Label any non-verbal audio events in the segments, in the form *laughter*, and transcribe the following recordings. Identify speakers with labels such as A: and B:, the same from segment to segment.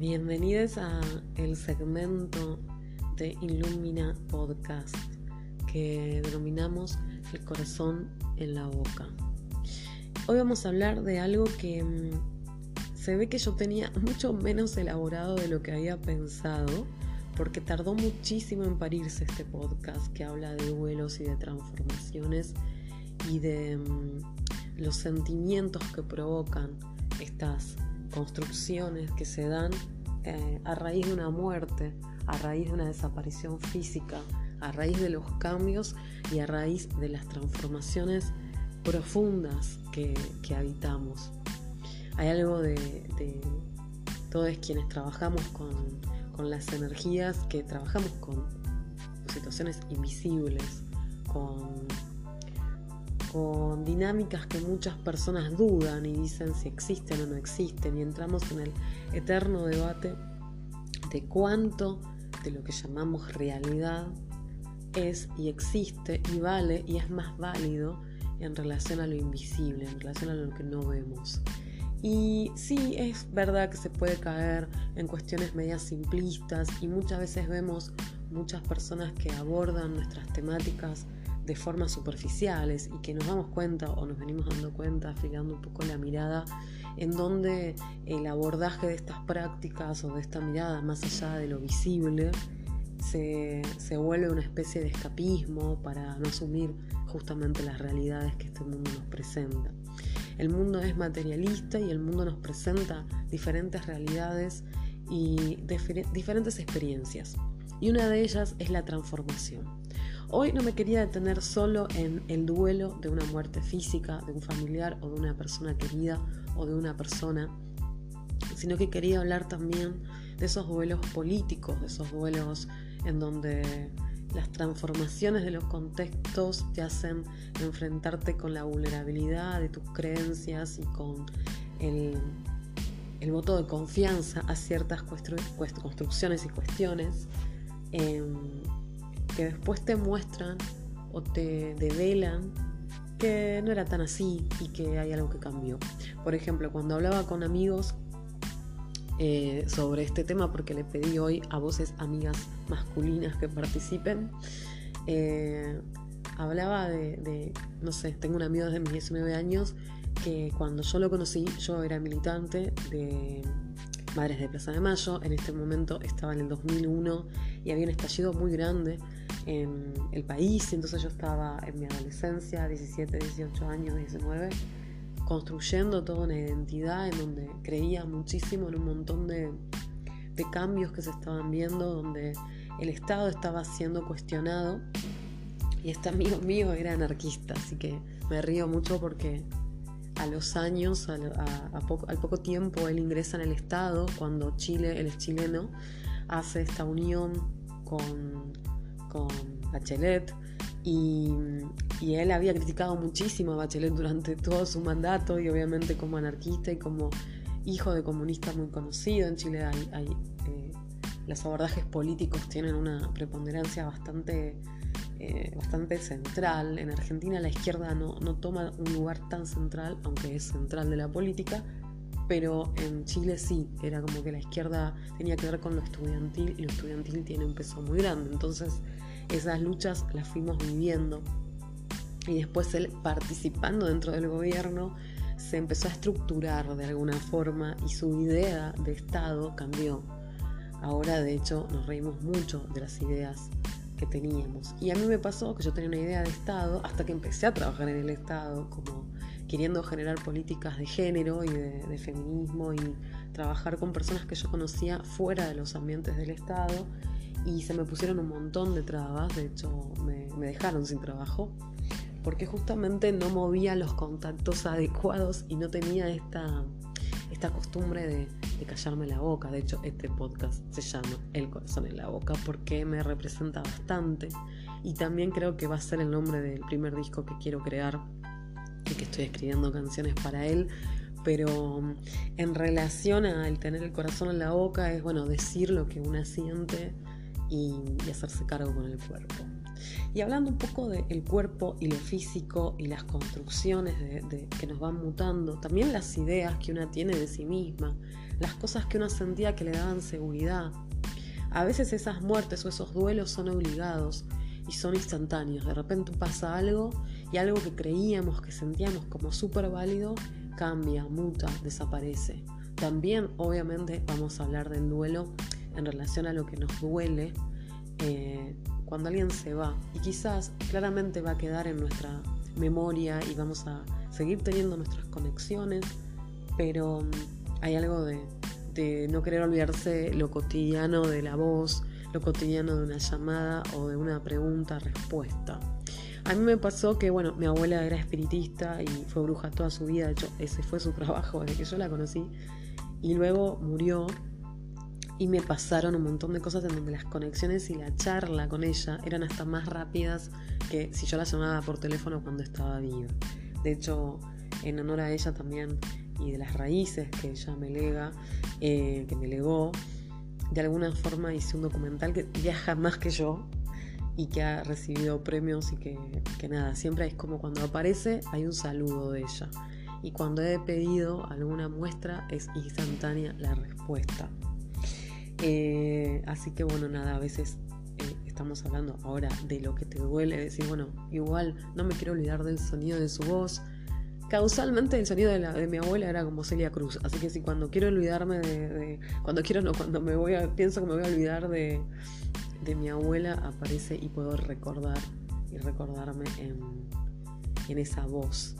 A: Bienvenidos a el segmento de Illumina Podcast que denominamos el corazón en la boca. Hoy vamos a hablar de algo que mm, se ve que yo tenía *laughs* mucho menos elaborado de lo que había pensado, porque tardó muchísimo en parirse este podcast que habla de duelos y de transformaciones y de mm, los sentimientos que provocan estas construcciones que se dan eh, a raíz de una muerte, a raíz de una desaparición física, a raíz de los cambios y a raíz de las transformaciones profundas que, habitamos. Hay algo de, todos quienes trabajamos con, las energías, que trabajamos con situaciones invisibles, con con dinámicas que muchas personas dudan y dicen si existen o no existen y entramos en el eterno debate de cuánto de lo que llamamos realidad es y existe y vale y es más válido en relación a lo invisible, en relación a lo que no vemos. Y sí, es verdad que se puede caer en cuestiones medias simplistas y muchas veces vemos muchas personas que abordan nuestras temáticas de formas superficiales y que nos damos cuenta o nos venimos dando cuenta, afilando un poco la mirada, en donde el abordaje de estas prácticas o de esta mirada más allá de lo visible se, se vuelve una especie de escapismo para no asumir justamente las realidades que este mundo nos presenta. El mundo es materialista y el mundo nos presenta diferentes realidades y diferentes experiencias. Y una de ellas es la transformación. Hoy no me quería detener solo en el duelo de una muerte física, de un familiar o de una persona querida o de una persona, sino que quería hablar también de esos duelos políticos, de esos duelos en donde las transformaciones de los contextos te hacen enfrentarte con la vulnerabilidad de tus creencias y con el, voto de confianza a ciertas construcciones y cuestiones. Em, que después te muestran o te develan que no era tan así y que hay algo que cambió. Por ejemplo, cuando hablaba con amigos eh, sobre este tema, porque le pedí hoy a voces amigas masculinas que participen, eh, hablaba de, no sé, tengo un amigo desde mis 19 años que cuando yo lo conocí, yo era militante de Madres de Plaza de Mayo, en este momento estaba en el 2001 y había un estallido muy grande en el país, entonces yo estaba en mi adolescencia, 17, 18 años, 19, construyendo toda una identidad en donde creía muchísimo en un montón de, cambios que se estaban viendo, donde el Estado estaba siendo cuestionado. Y este amigo mío era anarquista, así que me río mucho porque a los años, poco, al poco tiempo, él ingresa en el Estado cuando Chile, él es chileno, hace esta unión con con Bachelet y, él había criticado muchísimo a Bachelet durante todo su mandato y obviamente como anarquista y como hijo de comunista muy conocido en Chile hay, eh, los abordajes políticos tienen una preponderancia bastante eh, bastante central. En Argentina la izquierda no, no, toma un lugar tan central, aunque es central de la política, pero en Chile sí, era como que la izquierda tenía que ver con lo estudiantil y lo estudiantil tiene un peso muy grande. Entonces esas luchas las fuimos viviendo y después él participando dentro del gobierno se empezó a estructurar de alguna forma y su idea de Estado cambió. Ahora de hecho nos reímos mucho de las ideas que teníamos. Y a mí me pasó que yo tenía una idea de Estado hasta que empecé a trabajar en el Estado como queriendo generar políticas de género y de, feminismo y trabajar con personas que yo conocía fuera de los ambientes del Estado y se me pusieron un montón de trabas, de hecho me, dejaron sin trabajo porque justamente no movía los contactos *laughs* adecuados y no tenía esta, esta costumbre de, de, callarme la boca. De hecho, este podcast se llama El corazón en la boca porque me representa bastante y también creo que va a ser el nombre del primer disco que quiero crear que estoy escribiendo canciones para él, pero mm, en relación al tener el corazón en la boca es bueno decir lo que una siente y, hacerse cargo con el cuerpo. Y hablando un poco del cuerpo y lo físico y las construcciones que nos van mutando, también las ideas que una tiene de sí misma, las cosas que uno sentía que le daban seguridad. A veces esas muertes o esos duelos son obligados y son instantáneos. De repente pasa algo y algo que creíamos, que sentíamos como súper válido, cambia, muta, desaparece. También, obviamente, vamos a hablar del duelo en relación a lo que nos duele eh, cuando alguien se va. Y quizás claramente va a quedar en nuestra memoria y vamos a seguir teniendo nuestras conexiones, pero mm, hay algo de, de no querer olvidarse lo cotidiano de la voz, lo cotidiano de una llamada o de una pregunta-respuesta. A mí me pasó que, bueno, mi abuela era espiritista y fue bruja toda su vida, de hecho ese fue su *laughs* trabajo desde que yo la conocí, y luego murió y me pasaron un montón de cosas en donde las conexiones y la charla con ella eran hasta más rápidas que si yo la llamaba por teléfono cuando estaba viva. De hecho, en honor a ella también y de las raíces que ella me lega, eh, que me legó, de alguna forma hice un documental que viaja más que yo y que ha recibido premios y que, que nada, siempre es como cuando aparece hay un saludo de ella. Y cuando he pedido alguna muestra es instantánea la respuesta. Eh, así que bueno, nada, a veces eh, estamos hablando ahora de lo que te duele, decir, bueno, igual no me quiero olvidar del sonido de su voz, causalmente el sonido de, mi abuela era como Celia Cruz. Así que si cuando quiero olvidarme de, Cuando quiero, no, cuando me voy a. Pienso que me voy a olvidar de, de mi abuela, aparece y puedo recordar y recordarme en, en esa voz.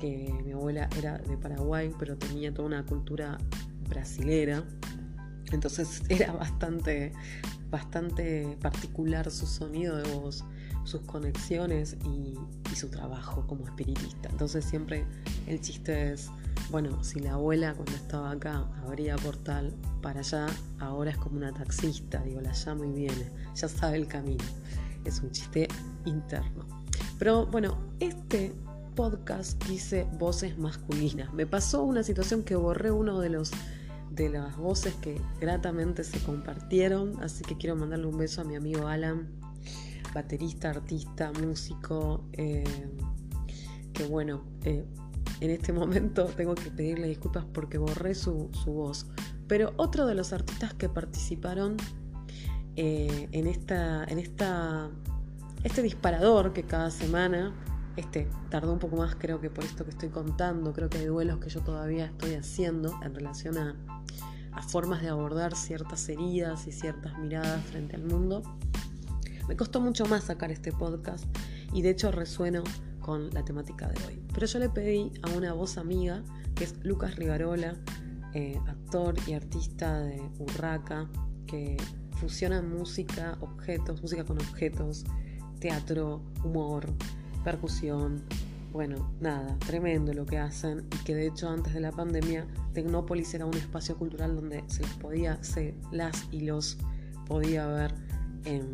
A: Que mi abuela era de Paraguay, pero tenía toda una cultura brasilera. Entonces *laughs* era bastante, bastante particular su sonido de voz sus conexiones y, su trabajo como espiritista. Entonces siempre el chiste es, bueno, si la abuela cuando estaba acá abría portal para allá, ahora es como una taxista, digo, la llama y viene, ya sabe el camino. Es un chiste interno. Pero bueno, este podcast quise voces masculinas. Me pasó una situación que borré uno de los de las voces que gratamente se compartieron, así que quiero mandarle un beso a mi amigo Alan, baterista, artista, músico, eh, que bueno, eh, en este momento *laughs* tengo que pedirle disculpas porque borré su, voz. Pero otro de los artistas que participaron eh, en, esta, en esta, este disparador que cada semana, este tardó un poco más creo que por esto que estoy contando, creo que hay duelos que yo todavía estoy haciendo en relación a, formas de abordar ciertas heridas y ciertas miradas frente al mundo. Me costó mucho más sacar este podcast y de hecho resueno con la temática de hoy. Pero yo le pedí a una voz amiga, que es Lucas Rivarola, eh, actor y artista de Urraca, que fusiona música, objetos, música con objetos, teatro, humor, percusión. Bueno, nada, tremendo lo que hacen y que de hecho antes de la pandemia Tecnópolis era un espacio cultural donde se les podía, se las y los podía ver en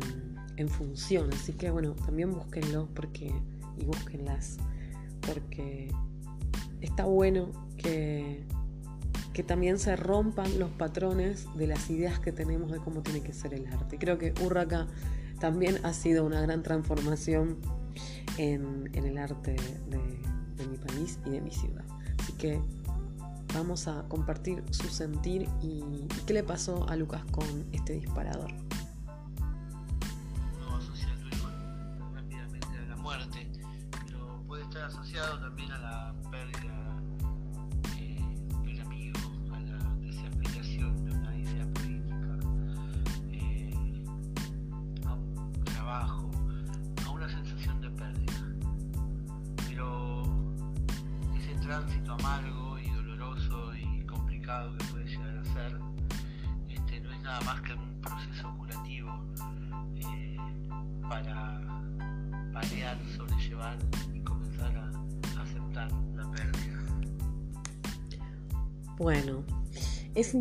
A: en función. Así que bueno, también búsquenlo porque, y búsquenlas, porque está bueno que, que también se rompan los patrones de las ideas que tenemos de cómo tiene que ser el arte. Creo que Urraca también ha sido una gran transformación en, el arte de, mi país y de mi ciudad. Así que vamos a compartir su sentir y qué le pasó a Lucas con este disparador.
B: también a la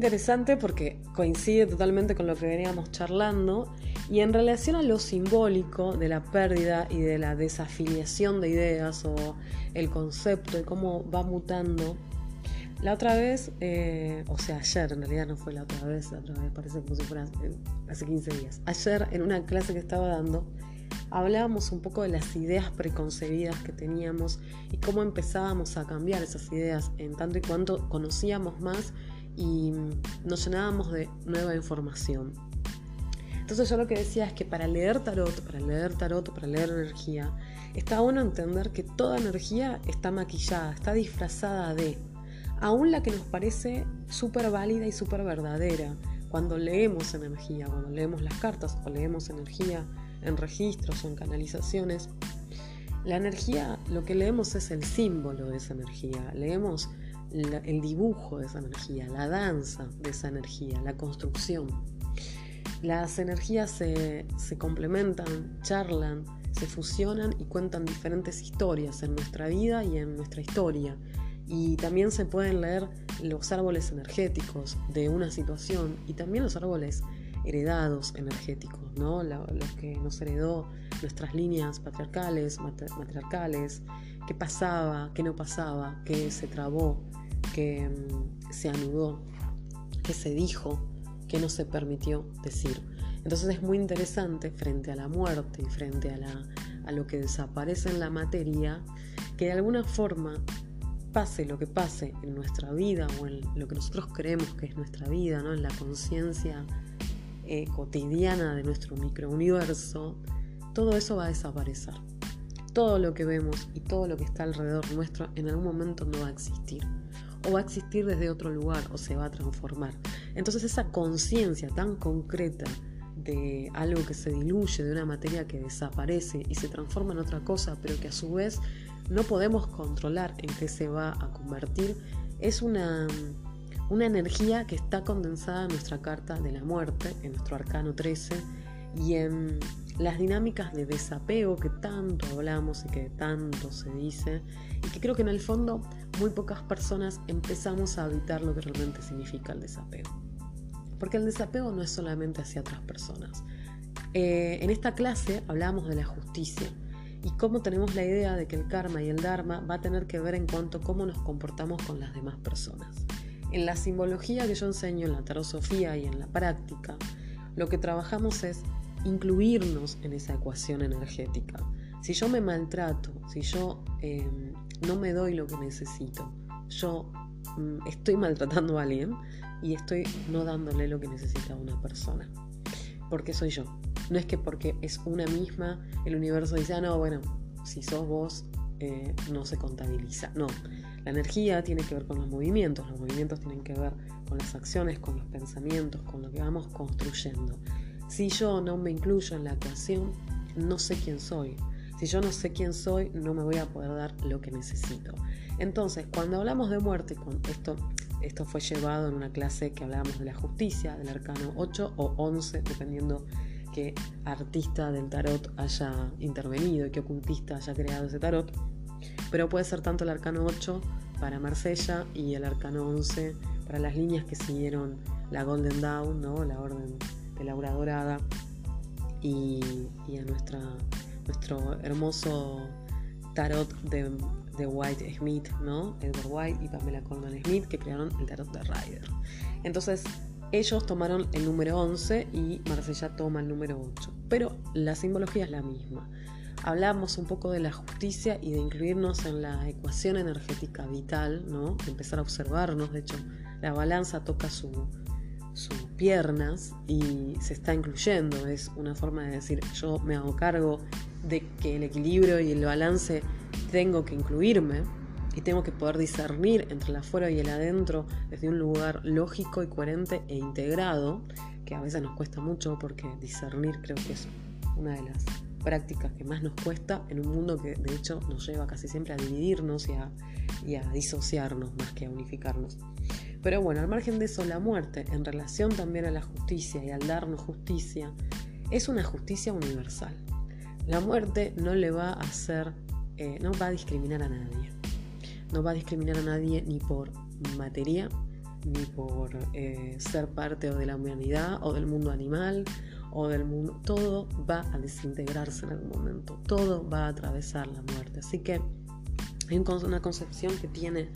A: interesante porque coincide totalmente con lo que veníamos charlando y en relación a lo simbólico de la pérdida y de la desafiliación de ideas o el concepto y cómo va mutando, la otra vez, eh, o sea, ayer, en realidad no fue la otra vez, la otra vez parece como si fuera hace 15 días, ayer en una clase que estaba dando, hablábamos un poco de las ideas preconcebidas que teníamos y cómo empezábamos a cambiar esas ideas en tanto y cuanto conocíamos más y nos llenábamos de nueva información. Entonces yo lo que decía es que para leer tarot, para leer tarot, para leer energía, está bueno entender que toda energía está maquillada, está disfrazada de, aún la que nos parece súper válida y súper verdadera. Cuando leemos energía, cuando leemos las cartas o leemos energía en registros o en canalizaciones, la energía, lo que leemos es el símbolo de esa energía, leemos el dibujo de esa energía, la danza de esa energía, la construcción. Las energías se, se complementan, charlan, se fusionan y cuentan diferentes historias en nuestra vida y en nuestra historia. Y también se pueden leer los árboles energéticos de una situación y también los árboles heredados energéticos, ¿no? los que nos heredó nuestras líneas patriarcales, matriarcales, qué pasaba, qué no pasaba, qué se trabó, qué mm, se anudó, qué se dijo, qué no se permitió decir. Entonces es muy interesante frente a la muerte y frente a, la, a lo que desaparece en la materia, que de alguna forma pase lo que pase en nuestra vida o en lo que nosotros creemos que es nuestra vida, ¿no? en la conciencia eh, cotidiana de nuestro microuniverso, todo eso va a desaparecer. Todo lo que vemos y todo lo que está alrededor nuestro en algún momento no va a existir. O va a existir desde otro lugar o se va a transformar. Entonces esa conciencia tan concreta de algo que se diluye, de una materia que desaparece y se transforma en otra cosa, pero que a su vez no podemos controlar en qué se va a convertir, es una una energía que está condensada en nuestra carta de la muerte, en nuestro arcano 13, y en las dinámicas de desapego que tanto hablamos y que tanto se dice, y que creo que en el fondo muy pocas personas empezamos a habitar lo que realmente significa el desapego. Porque el desapego no es solamente hacia otras personas. Eh, en esta clase hablamos de la justicia y cómo tenemos la idea de que el karma y el dharma va a tener que ver en cuanto a cómo nos comportamos con las demás personas. En la simbología que yo enseño en la tarosofía y en la práctica, lo que trabajamos es incluirnos en esa ecuación energética. Si yo me maltrato, si yo em, no me doy lo que necesito, yo mm, estoy maltratando a alguien y estoy no dándole lo que necesita a una persona. Porque soy yo. No es que porque es una misma, el universo dice, ah, no, bueno, si sos vos, eh, no se contabiliza. No, la energía tiene que ver con los movimientos, los movimientos tienen que ver con las acciones, con los pensamientos, con lo que vamos construyendo. Si yo no me incluyo en la ecuación, no sé quién soy. Si yo no sé quién soy, no me voy a poder dar lo que necesito. Entonces, cuando hablamos de muerte, esto, esto fue llevado en una clase que hablábamos de la justicia, del arcano 8 o 11, dependiendo qué artista del tarot haya intervenido y qué ocultista haya creado ese tarot. Pero puede ser tanto el arcano 8 para Marsella y el arcano 11 para las líneas que siguieron la Golden Dawn, ¿no? la orden de la aura dorada, y, a nuestro hermoso tarot de, White Smith, ¿no? Edward White y Pamela Coleman Smith, que crearon el tarot de Ryder. Entonces, ellos tomaron el número 11 y Marsella toma el número 8, pero la simbología es la misma hablamos un poco de la justicia y de incluirnos en la ecuación energética vital, ¿no? empezar a observarnos, de hecho la balanza toca sus piernas y se está incluyendo, es una forma de decir yo me hago cargo de que el equilibrio y el balance tengo que incluirme y tengo que poder discernir entre el afuera y el adentro desde un lugar lógico y coherente e integrado, que a veces nos cuesta mucho porque discernir creo que es una de las prácticas que más nos cuesta en un mundo que de hecho nos lleva casi siempre a dividirnos y a, disociarnos más que a unificarnos. Pero bueno, al margen de eso, la muerte, en relación también a la justicia y al darnos justicia, es una justicia universal. La muerte no le va a hacer, eh, no va a discriminar a nadie. No va a discriminar a nadie ni por materia, ni por eh, ser parte de la humanidad o del mundo animal o del mundo, todo va a desintegrarse en algún momento, todo va a atravesar la muerte. Así que hay una concepción que tiene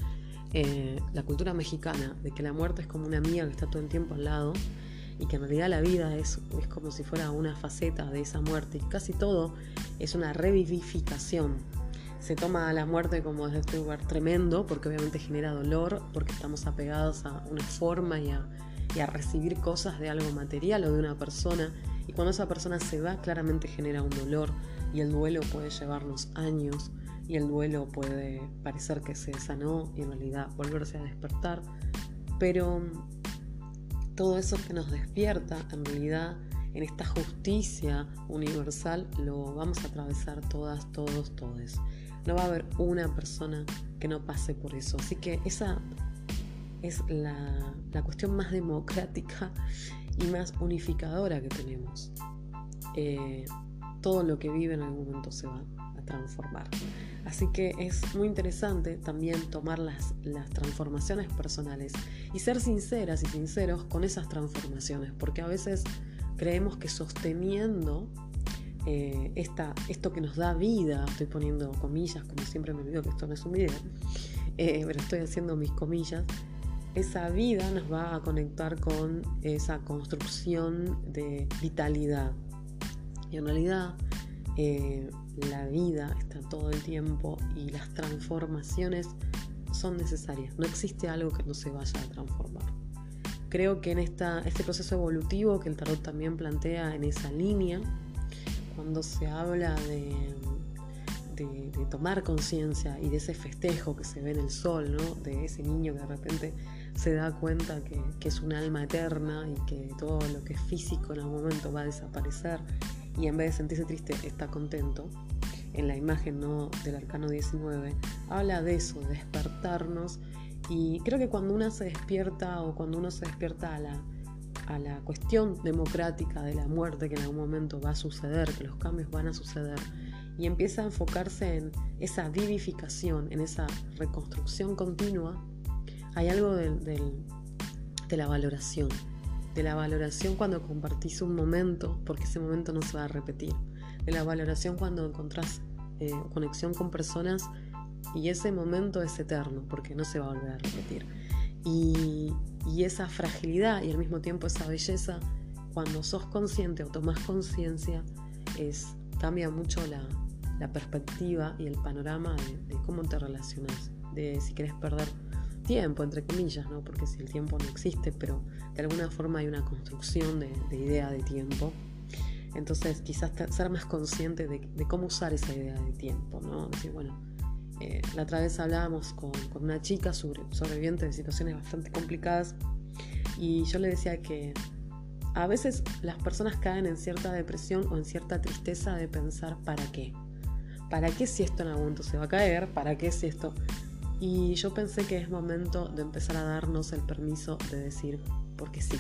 A: eh, la cultura mexicana de que la muerte es como una amiga que está todo el tiempo al lado y que en realidad la vida es, es como si fuera una faceta de esa muerte y casi todo es una revivificación. se toma la muerte como desde este lugar tremendo, porque obviamente genera dolor, porque estamos apegados a una forma y a, y a recibir cosas de algo material o de una persona. Y cuando esa persona se va, claramente genera un dolor y el duelo puede llevarnos años y el duelo puede parecer que se sanó y en realidad volverse a despertar. Pero todo eso que nos despierta, en realidad, en esta justicia universal, lo vamos a atravesar todas, todos, todes. No va a haber una persona que no pase por eso. Así que esa es la, cuestión más democrática y más unificadora que tenemos. Eh, todo lo que vive en algún momento se va a transformar. Así que es muy interesante también tomar las, las transformaciones personales y ser sinceras y sinceros con esas transformaciones, porque a veces creemos que sosteniendo eh, esta, esto que nos da vida, estoy poniendo comillas, como siempre me olvido que esto no es un video, eh, pero estoy haciendo mis comillas, esa vida nos va a conectar con esa construcción de vitalidad. Y en realidad eh, la vida está todo el tiempo y las transformaciones son necesarias. No existe algo que no se vaya a transformar. Creo que en este proceso evolutivo que el tarot también plantea en esa línea, cuando se habla de, de, tomar conciencia y de ese festejo que se ve en el sol, ¿no? de ese niño que de repente se da cuenta que, que, es un alma eterna y que todo lo que es físico en algún momento va a desaparecer y en vez de sentirse triste está contento, en la imagen ¿no? del arcano 19, habla de eso, de despertarnos y creo que cuando uno se despierta o cuando uno se despierta a la, a la cuestión democrática de la muerte que en algún momento va a suceder, que los cambios van a suceder, y empieza a enfocarse en esa vivificación, en esa reconstrucción continua, hay algo de la valoración de la valoración cuando compartís un momento, porque ese momento no se va a repetir, de la valoración cuando encontrás eh, conexión con personas y ese momento es eterno, porque no se va a volver a repetir. Y, esa fragilidad y al mismo tiempo esa belleza, cuando sos consciente o tomás conciencia, es, cambia mucho la, perspectiva y el panorama de, de cómo te relacionas, de si querés perder tiempo, entre comillas, ¿no? porque si el tiempo no existe, pero de alguna forma hay una construcción de, idea de tiempo. Entonces quizás ser más consciente de, cómo usar esa idea de tiempo, ¿no? Decir, bueno, eh, la otra vez hablábamos con, una chica sobre, sobreviviente de situaciones bastante complicadas y yo le decía que a veces las personas caen en cierta depresión o en cierta tristeza de pensar ¿para qué? ¿Para qué si esto en algún momento se va a caer? ¿Para qué si esto? Y yo pensé que es momento de empezar a darnos el permiso de decir, porque sí,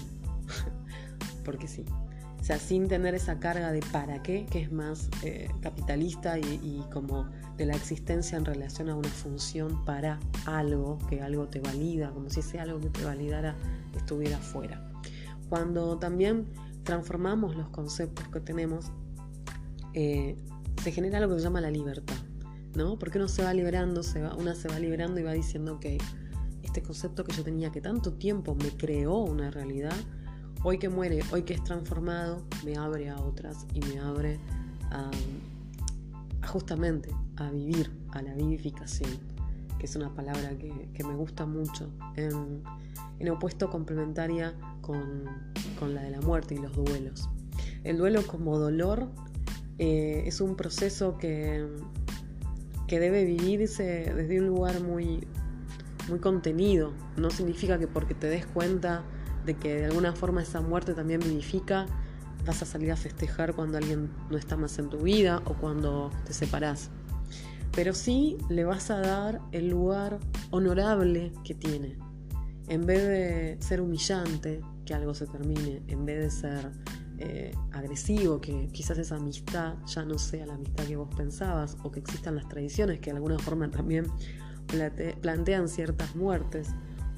A: *laughs* porque sí. O sea, sin tener esa carga de para qué, que es más eh, capitalista y, como de la existencia en relación a una función para algo, que algo te valida, como si ese algo que te validara estuviera fuera. Cuando también transformamos los conceptos que tenemos, eh, se genera algo que se llama la libertad. ¿No? Porque uno se va liberando, se va, una se va liberando y va diciendo, que este concepto que yo tenía que tanto tiempo me creó una realidad, hoy que muere, hoy que es transformado, me abre a otras y me abre a, justamente a vivir, a la vivificación, que es una palabra que, me gusta mucho, en, opuesto complementaria con, la de la muerte y los duelos. El duelo como dolor eh, es un proceso que, que debe vivirse desde un lugar muy, muy contenido. No significa que porque te des cuenta de que de alguna forma esa muerte también vivifica, vas a salir a festejar cuando alguien no está más en tu vida o cuando te separás. Pero sí le vas a dar el lugar honorable que tiene. En vez de ser humillante, que algo se termine, en vez de ser eh, agresivo, que quizás esa amistad ya no sea la amistad que vos pensabas, o que existan las tradiciones que de alguna forma también plantean ciertas muertes,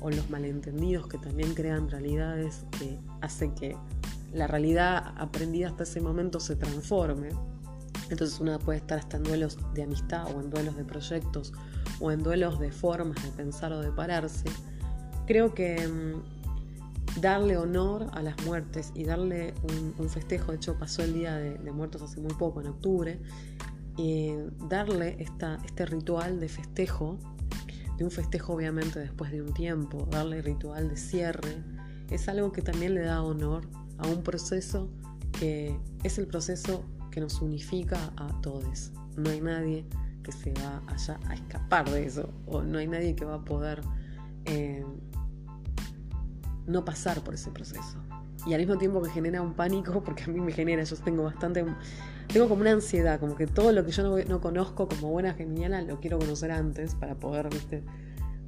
A: o los malentendidos que también crean realidades que hacen que la realidad aprendida hasta ese momento se transforme. Entonces una puede estar hasta en duelos de amistad o en duelos de proyectos o en duelos de formas de pensar o de pararse. Creo que mm, darle honor a las muertes y darle un, festejo, de hecho pasó el Día de, Muertos hace muy poco, en octubre, eh, darle este ritual de festejo, de un festejo obviamente después de un tiempo, darle ritual de cierre, es algo que también le da honor a un proceso que es el proceso que nos unifica a todos. No hay nadie que se va a escapar de eso, o no hay nadie que va a poder eh, no pasar por ese proceso. Y al mismo tiempo que genera un pánico, *laughs* porque a mí me genera, yo tengo bastante, tengo como una ansiedad, como que todo lo que yo no, conozco como buena geniala lo quiero conocer antes para poder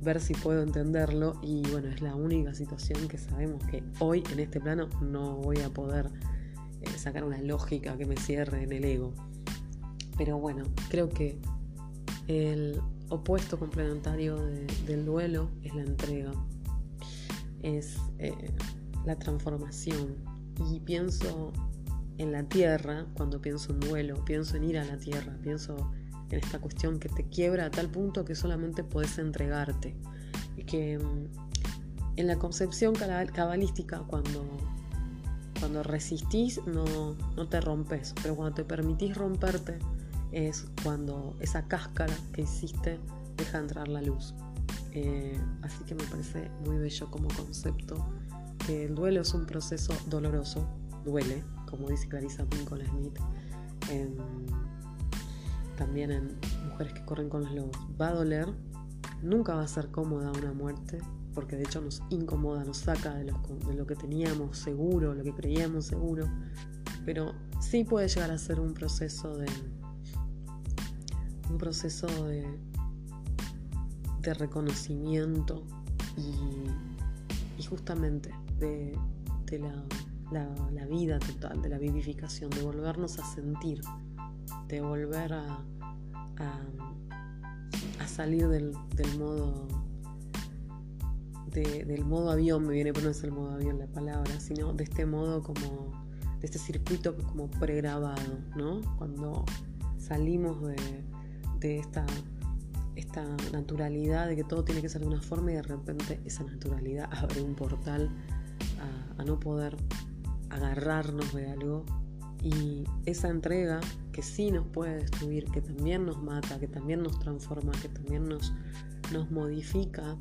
A: ver si puedo entenderlo. Y bueno, es la única situación que sabemos que hoy en este plano no voy a poder eh, sacar una lógica que me cierre en el ego. Pero bueno, creo que el opuesto complementario del duelo es la entrega es eh, la transformación. Y pienso en la tierra, cuando pienso en duelo, pienso en ir a la tierra, pienso en esta cuestión que te quiebra a tal punto que solamente puedes entregarte. Y que mm, en la concepción cabalística, cuando, cuando resistís, no, no te rompes, pero cuando te permitís romperte, es cuando esa cáscara que hiciste deja entrar la luz. Eh, así que me parece muy bello como concepto que el duelo es un proceso doloroso, duele, como dice Clarissa Pinkola Smith. también en Mujeres que corren con los lobos. Va a doler, nunca va a ser cómoda una muerte, porque de hecho nos incomoda, nos saca de, de lo que teníamos seguro, lo que creíamos seguro, pero sí puede llegar a ser un proceso de un proceso de reconocimiento y, justamente de, la, vida total, de la vivificación, de volvernos a sentir, de volver a, a, salir del, modo del modo avión, me viene, pero no es el modo avión la palabra, sino de este modo como, de este circuito como pregrabado, ¿no? Cuando salimos de, de esta esta naturalidad de que todo tiene que ser de una forma y de repente esa naturalidad abre un portal a, no poder agarrarnos de algo y esa entrega que sí nos puede destruir, que también nos mata, que también nos transforma, que también nos, nos modifica,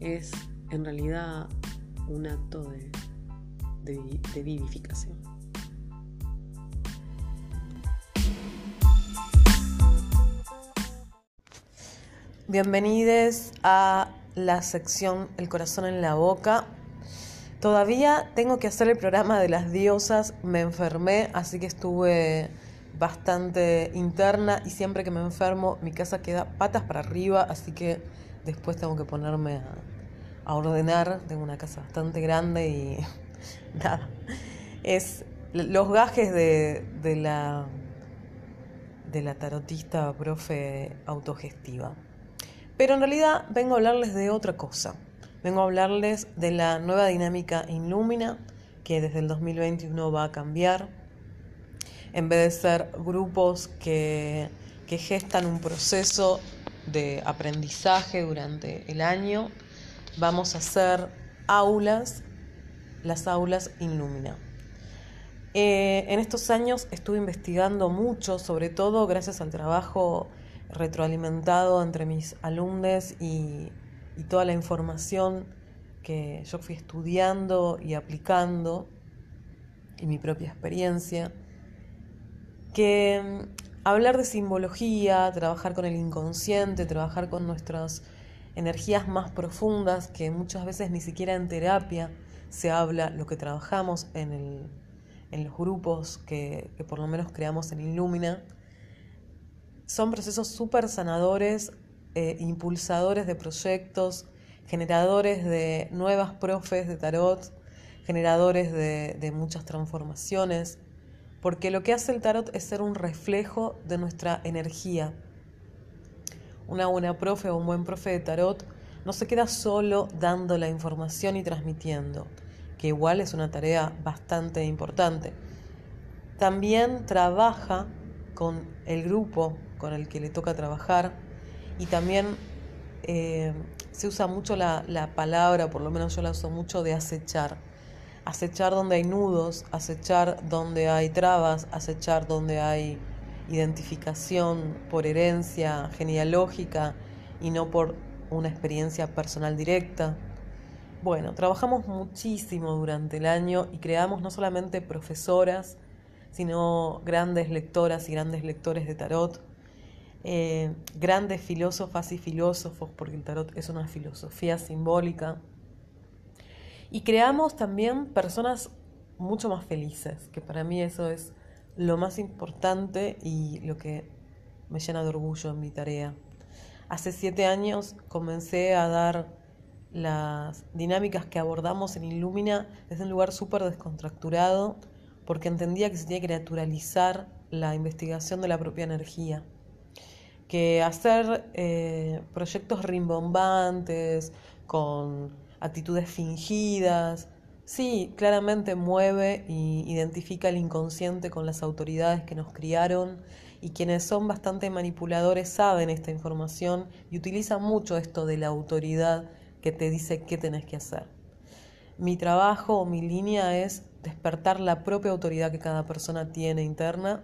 A: es en realidad un acto de, de vivificación. Bienvenidos a la sección El corazón en la boca. Todavía tengo que hacer el programa de las diosas, me enfermé, así que estuve bastante interna y siempre que me enfermo mi casa queda patas para arriba, así que después tengo que ponerme a, ordenar. Tengo una casa bastante grande y *laughs* nada. Es los gajes de, de la de la tarotista profe autogestiva. Pero en realidad vengo a hablarles de otra cosa. Vengo a hablarles de la nueva dinámica Inlumina, que desde el 2021 va a cambiar. En vez de ser grupos que, que gestan un proceso de aprendizaje durante el año, vamos a hacer aulas, las aulas Inlumina. Eh, en estos años estuve investigando mucho, sobre todo gracias al trabajo retroalimentado entre mis alumnos y, toda la información que yo fui estudiando y aplicando y mi propia experiencia, que mm, hablar de simbología, trabajar con el inconsciente, trabajar con nuestras energías más profundas, que muchas veces ni siquiera en terapia se habla lo que trabajamos en, los grupos que, que por lo menos creamos en Illumina, son procesos súper sanadores, eh, impulsadores de proyectos, generadores de nuevas profes de tarot, generadores de, de muchas transformaciones, porque lo que hace el tarot es ser un reflejo de nuestra energía. Una buena profe o un buen profe de tarot no se queda solo dando la información y transmitiendo, que igual es una tarea bastante importante. También trabaja con el grupo con el que le toca trabajar y también eh, se usa mucho la, la, palabra, por lo menos yo la uso mucho, de acechar. Acechar donde hay nudos, acechar donde hay trabas, acechar donde hay
C: identificación por herencia genealógica y no por una experiencia personal directa. Bueno, trabajamos muchísimo durante el año y creamos no solamente profesoras, sino grandes lectoras y grandes lectores de tarot, eh, grandes filósofas y filósofos, porque el tarot es una filosofía simbólica. Y creamos también personas mucho más felices, que para mí eso es lo más importante y lo que me llena de orgullo en mi tarea. Hace siete años comencé a dar las dinámicas que abordamos en Illumina desde un lugar súper descontracturado, porque entendía que se tenía que naturalizar la investigación de la propia energía. Que hacer eh, proyectos rimbombantes, con actitudes fingidas, sí, claramente mueve y identifica el inconsciente con las autoridades que nos criaron y quienes son bastante manipuladores saben esta información y utilizan mucho esto de la autoridad que te dice qué tenés que hacer. Mi trabajo o mi línea es despertar la propia autoridad que cada persona tiene interna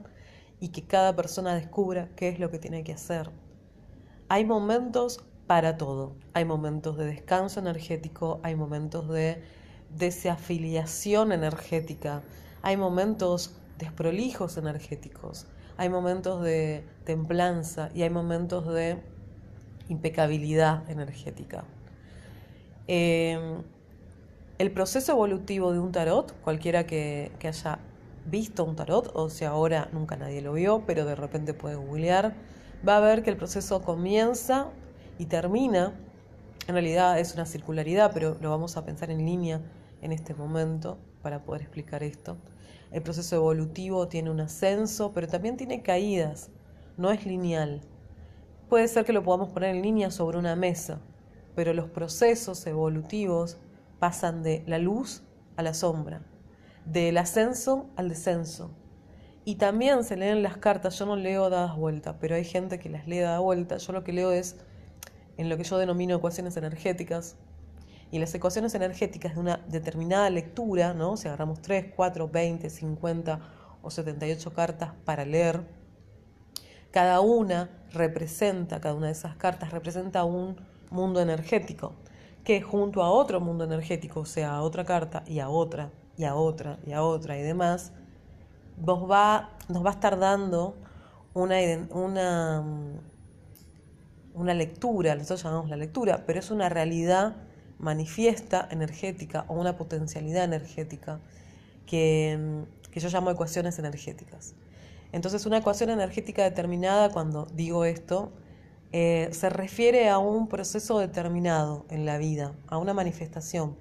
C: y que cada persona descubra qué es lo que tiene que hacer. Hay momentos para todo. Hay momentos de descanso energético, hay momentos de desafiliación energética, hay momentos desprolijos energéticos, hay momentos de templanza y hay momentos de impecabilidad energética. Em, el proceso evolutivo de un tarot, cualquiera que, haya visto un tarot, o sea, ahora nunca nadie lo vio, pero de repente puede googlear, va a ver que el proceso comienza y termina. En realidad es una circularidad, pero lo vamos a pensar en línea en este momento para poder explicar esto. El proceso evolutivo tiene un ascenso, pero también tiene caídas, no es lineal. Puede ser que lo podamos poner en línea sobre una mesa, pero los procesos evolutivos pasan de la luz a la sombra, del ascenso al descenso. Y también se leen las cartas, yo no leo dadas vueltas, pero hay gente que las lee dadas vueltas, yo lo que leo es en lo que yo denomino ecuaciones energéticas, y las ecuaciones energéticas de una determinada lectura, ¿no? si agarramos 3, 4, 20, 50 o 78 cartas para leer, cada una representa, cada una de esas cartas representa un mundo energético, que junto a otro mundo energético, o sea, a otra carta y a otra, y a otra, y a otra y demás, nos va, nos va a estar dando una, una, una lectura, nosotros llamamos la lectura, pero es una realidad manifiesta energética o una potencialidad energética que, yo llamo ecuaciones energéticas. Entonces una ecuación energética determinada, cuando digo esto, eh, se refiere a un proceso determinado en la vida, a una manifestación.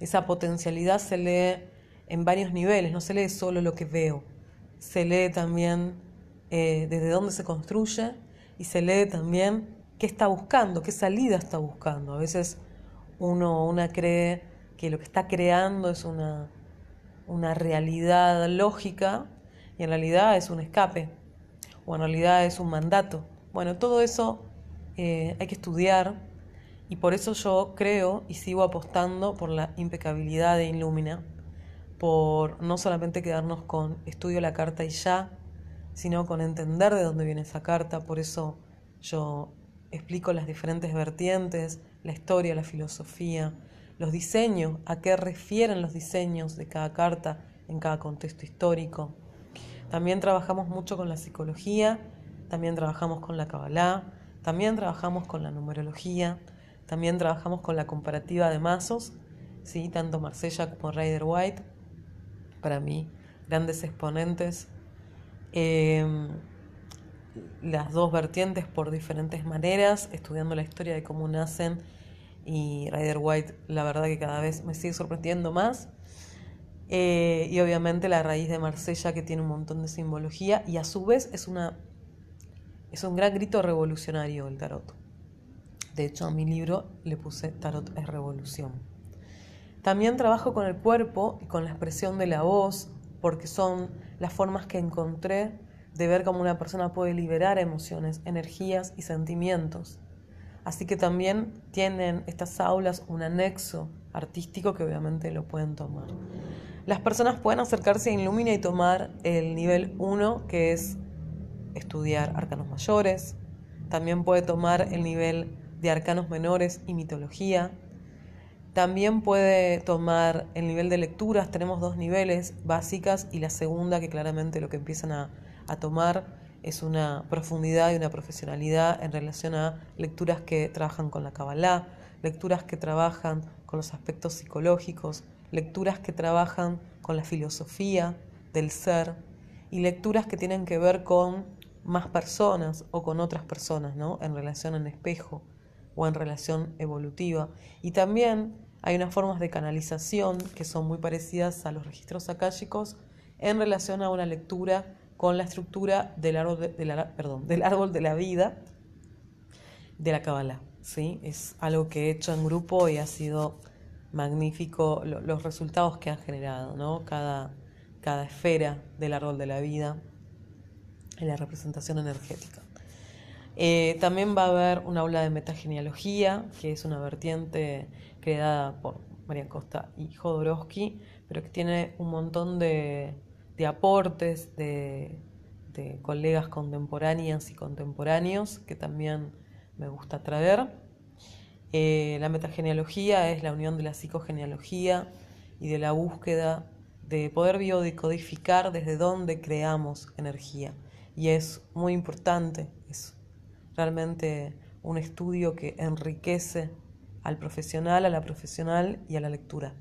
C: Esa potencialidad se lee en varios niveles, no se lee solo lo que veo, se lee también eh, desde dónde se construye y se lee también qué está buscando, qué salida está buscando. A veces uno una cree que lo que está creando es una, una realidad lógica y en realidad es un escape o en realidad es un mandato. Bueno, todo eso eh, hay que estudiar y por eso yo creo y sigo apostando por la impecabilidad de Illumina, por no solamente quedarnos con estudio la carta y ya, sino con entender de dónde viene esa carta. Por eso yo explico las diferentes vertientes, la historia, la filosofía, los diseños, a qué refieren los diseños de cada carta en cada contexto histórico. También trabajamos mucho con la psicología, también trabajamos con la Kabbalah, también trabajamos con la numerología, también trabajamos con la comparativa de mazos, ¿sí? tanto Marsella como Rider White, para mí grandes exponentes. Eh, las dos vertientes por diferentes maneras, estudiando la historia de cómo nacen y Rider White, la verdad que cada vez me sigue sorprendiendo más. Eh, y obviamente la raíz de Marsella que tiene un montón de simbología y a su vez es, una, es un gran grito revolucionario el tarot. De hecho, a mi libro le puse Tarot es revolución. También trabajo con el cuerpo y con la expresión de la voz, porque son las formas que encontré de ver cómo una persona puede liberar emociones, energías y sentimientos. Así que también tienen estas aulas un anexo artístico que obviamente lo pueden tomar. las personas pueden acercarse a Illumina y tomar el nivel 1, que es estudiar arcanos mayores. También puede tomar el nivel de arcanos menores y mitología. También puede tomar el nivel de lecturas. Tenemos dos niveles, básicas y la segunda, que claramente lo que empiezan a, a tomar es una profundidad y una profesionalidad en relación a lecturas que trabajan con la Kabbalah, lecturas que trabajan con los aspectos psicológicos, lecturas que trabajan con la filosofía del ser y lecturas que tienen que ver con más personas o con otras personas, ¿no? En relación en espejo o en relación evolutiva. Y también hay unas formas de canalización que son muy parecidas a los registros akáshicos en relación a una lectura con la estructura del árbol de, la, vida de la Kabbalah. ¿sí? Es algo que he hecho en grupo y ha sido magnífico los resultados que han generado, ¿no? cada, cada esfera del árbol de la vida en la representación energética. Eh, también va a haber un aula de metagenealogía, que es una vertiente creada por María Costa y Jodorowsky, pero que tiene un montón de, de aportes de, de, colegas contemporáneas y contemporáneos que también me gusta traer. Eh, la metagenealogía es la unión de la psicogenealogía y de la búsqueda de poder biodecodificar desde dónde creamos energía. Y es muy importante, es realmente un estudio que enriquece al profesional, a la profesional y a la lectura.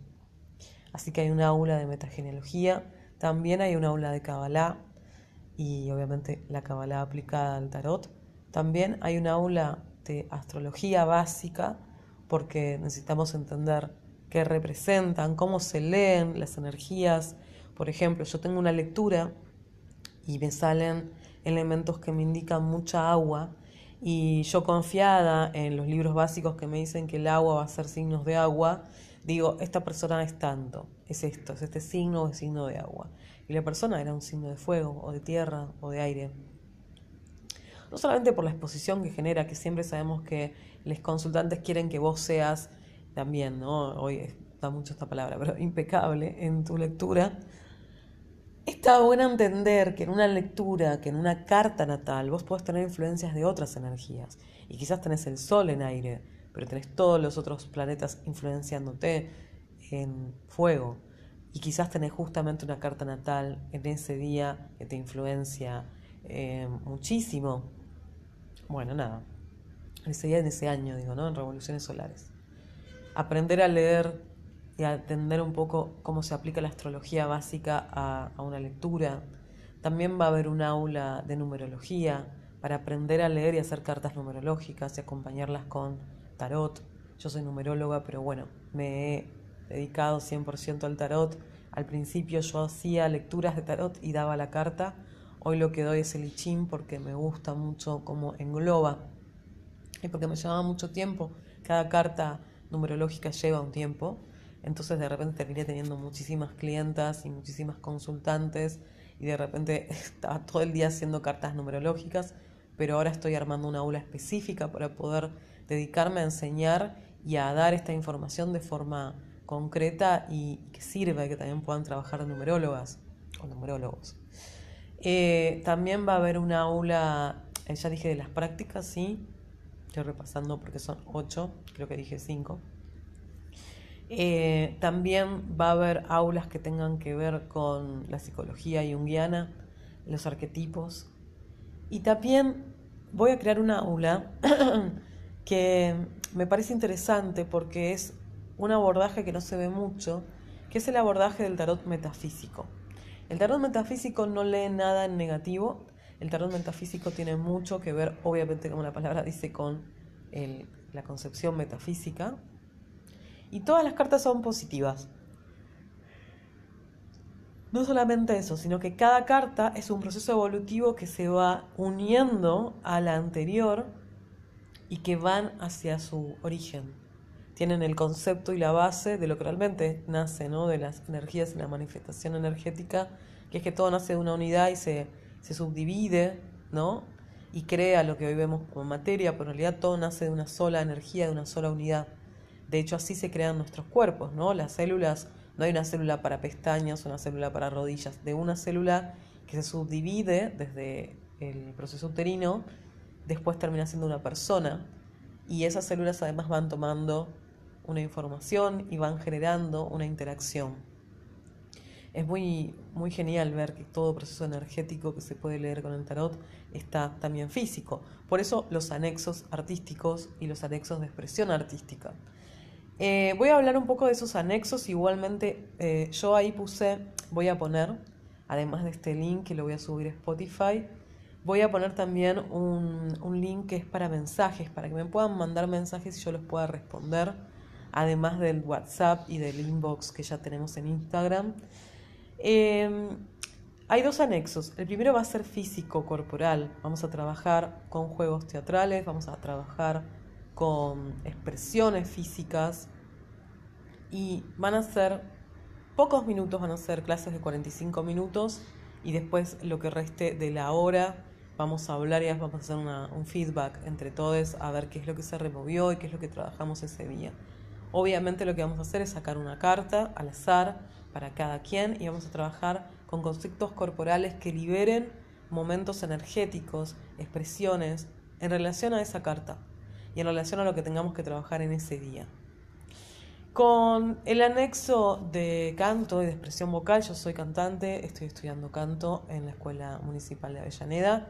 C: Así que hay un aula de metagenealogía, también hay un aula de Kabbalah y obviamente la Kabbalah aplicada al tarot. También hay un aula de astrología básica porque necesitamos entender qué representan, cómo se leen las energías. Por ejemplo, yo tengo una lectura y me salen elementos que me indican mucha agua y yo confiada en los libros básicos que me dicen que el agua va a ser signos de agua, digo, esta persona es tanto, es esto, es este signo o es signo de agua. Y la persona era un signo de fuego o de tierra o de aire. No solamente por la exposición que genera, que siempre sabemos que los consultantes quieren que vos seas también, ¿no? Hoy está mucho esta palabra, pero impecable en tu lectura, Está bueno entender que en una lectura, que en una carta natal, vos podés tener influencias de otras energías. Y quizás tenés el sol en aire, pero tenés todos los otros planetas influenciándote en fuego. Y quizás tenés justamente una carta natal en ese día que te influencia eh, muchísimo. Bueno, nada. Ese día, en ese año, digo, ¿no? En revoluciones solares. Aprender a leer y atender un poco cómo se aplica la astrología básica a, una lectura. También va a haber un aula de numerología para aprender a leer y hacer cartas numerológicas y acompañarlas con tarot. Yo soy numeróloga, pero bueno, me he dedicado 100% al tarot. Al principio yo hacía lecturas de tarot y daba la carta. Hoy lo que doy es el I porque me gusta mucho cómo engloba y porque me llevaba mucho tiempo. Cada carta numerológica lleva un tiempo entonces de repente terminé teniendo muchísimas clientas y muchísimas consultantes y de repente *laughs* estaba todo el día haciendo cartas numerológicas, pero ahora estoy armando una aula específica para poder dedicarme a enseñar y a dar esta información de forma concreta y que sirva y que también puedan trabajar numerólogas o numerólogos. Eh, también va a haber una aula, eh, ya dije de las prácticas, sí, estoy repasando porque son ocho, creo que dije cinco. Eh, también va a haber aulas que tengan que ver con la psicología junguiana, los arquetipos. Y también voy a crear una aula *coughs* que me parece interesante porque es un abordaje que no se ve mucho, que es el abordaje del tarot metafísico. El tarot metafísico no lee nada en negativo, el tarot metafísico tiene mucho que ver, obviamente como la palabra *laughs* dice, con la concepción metafísica, y todas las cartas son positivas. No solamente eso, sino que cada carta es un proceso evolutivo que se va uniendo a la anterior y que van hacia su origen. Tienen el concepto y la base de lo que realmente nace, ¿no? De las energías y la manifestación energética, que es que todo nace de una unidad y se, se subdivide, ¿no? Y crea lo que hoy vemos como materia, pero en realidad todo nace de una sola energía, de una sola unidad. De hecho, así se crean nuestros cuerpos, ¿no? Las células No hay una célula para pestañas, una célula para rodillas, de una célula que se subdivide desde el proceso uterino, después termina siendo una persona y esas células además van tomando una información y van generando una interacción. Es muy, muy genial ver que todo proceso energético que se puede leer con el tarot está también físico. Por eso los anexos artísticos y los anexos de expresión artística. Eh, voy a hablar un poco de esos anexos. Igualmente, eh, yo ahí puse, voy a poner, además de este link que lo voy a subir a Spotify, voy a poner también un, un link que es para mensajes, para que me puedan mandar mensajes y yo los pueda responder además del WhatsApp y del inbox que ya tenemos en Instagram. Em, hay dos anexos. El primero va a ser físico, corporal. Vamos a trabajar con juegos teatrales, vamos a trabajar con expresiones físicas y van a ser pocos minutos, van a ser clases de 45 minutos y después lo que reste de la hora vamos a hablar y vamos a hacer un feedback entre todos a ver qué es lo que se removió y qué es lo que trabajamos ese día. Obviamente lo que vamos a hacer es sacar una carta al azar para cada quien y vamos a trabajar con conceptos corporales que liberen momentos energéticos, expresiones en relación a esa carta y en relación a lo que tengamos que trabajar en ese día. Con el anexo de canto y de expresión vocal, yo soy cantante, estoy estudiando canto en la Escuela Municipal de Avellaneda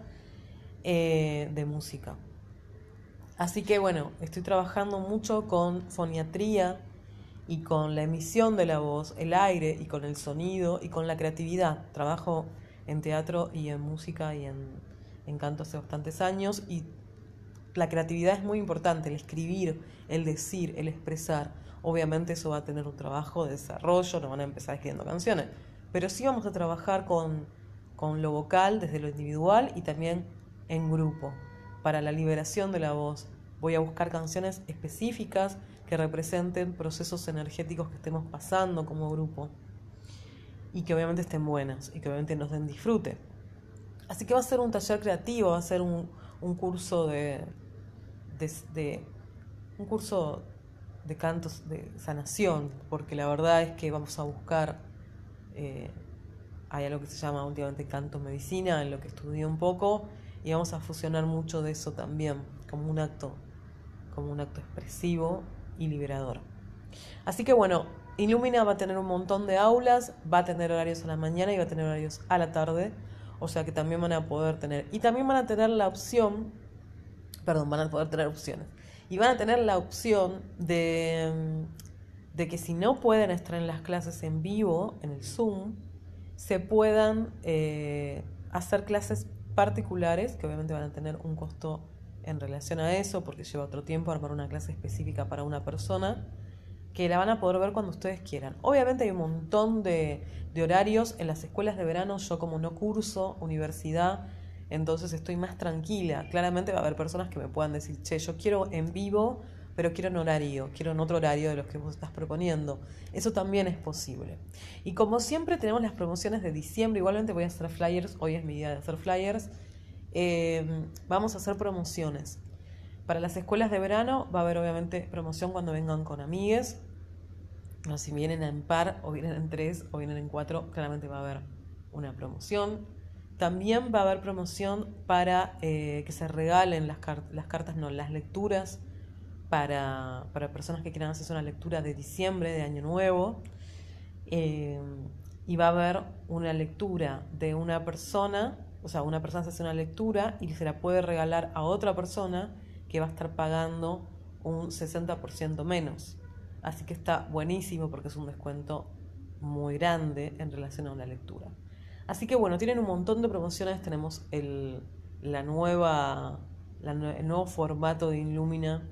C: eh, de música. Así que bueno, estoy trabajando mucho con foniatría y con la emisión de la voz, el aire y con el sonido y con la creatividad. Trabajo en teatro y en música y en, en canto hace bastantes años y la creatividad es muy importante, el escribir, el decir, el expresar. Obviamente eso va a tener un trabajo de desarrollo, no van a empezar escribiendo canciones, pero sí vamos a trabajar con, con lo vocal desde lo individual y también en grupo para la liberación de la voz. Voy a buscar canciones específicas que representen procesos energéticos que estemos pasando como grupo y que obviamente estén buenas y que obviamente nos den disfrute. Así que va a ser un taller creativo, va a ser un, curso de, de, un curso de cantos de sanación, porque la verdad es que vamos a buscar, eh, hay algo que se llama últimamente canto medicina, en lo que estudié un poco, y vamos a fusionar mucho de eso también como un acto como un acto expresivo y liberador. Así que bueno, Illumina va a tener un montón de aulas, va a tener horarios a la mañana y va a tener horarios a la tarde, o sea que también van a poder tener y también van a tener la opción, perdón, van a poder tener opciones. Y van a tener la opción de, de que si no pueden estar en las clases en vivo, en el Zoom, se puedan eh, hacer clases particulares, que obviamente van a tener un costo en relación a eso, porque lleva otro tiempo armar una clase específica para una persona, que la van a poder ver cuando ustedes quieran. Obviamente hay un montón de, de horarios en las escuelas de verano, yo como no curso universidad, entonces estoy más tranquila. Claramente va a haber personas que me puedan decir, che, yo quiero en vivo pero quiero en horario, quiero en otro horario de los que vos estás proponiendo. Eso también es posible. Y como siempre tenemos las promociones de diciembre, igualmente voy a hacer flyers, hoy es mi día de hacer flyers, eh, vamos a hacer promociones. Para las escuelas de verano va a haber obviamente promoción cuando vengan con amigues, o si vienen en par, o vienen en tres, o vienen en cuatro, claramente va a haber una promoción. También va a haber promoción para eh, que se regalen las, cartas, no, las lecturas para, personas que quieran hacer una lectura de diciembre, de Año Nuevo. Eh, y va a haber una lectura de una persona, o sea, una persona se hace una lectura y se la puede regalar a otra persona que va a estar pagando un 60% menos. Así que está buenísimo porque es un descuento muy grande en relación a una lectura. Así que bueno, tienen un montón de promociones. Tenemos el, la nueva, el nuevo formato de Illumina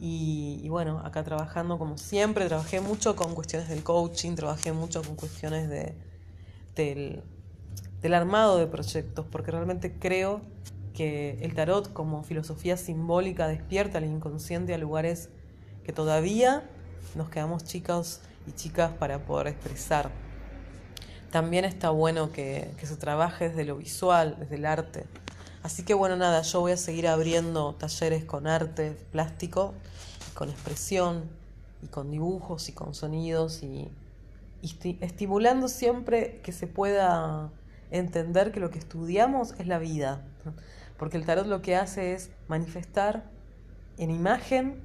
C: y, bueno, acá trabajando como siempre, trabajé mucho con cuestiones del coaching, trabajé mucho con cuestiones de, del, del armado de proyectos, porque realmente creo que el tarot como filosofía simbólica despierta al inconsciente a lugares que todavía nos quedamos chicos y chicas para poder expresar. También está bueno que, que se trabaje desde lo visual, desde el arte. Así que bueno, nada, yo voy a seguir abriendo talleres con arte plástico, con expresión, y con dibujos y con sonidos y, estimulando siempre que se pueda entender que lo que estudiamos es la vida, porque el tarot lo que hace es manifestar en imagen,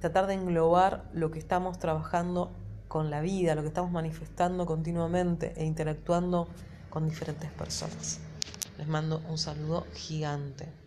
C: tratar de englobar lo que estamos trabajando con la vida, lo que estamos manifestando continuamente e interactuando con diferentes personas. Les mando un saludo gigante.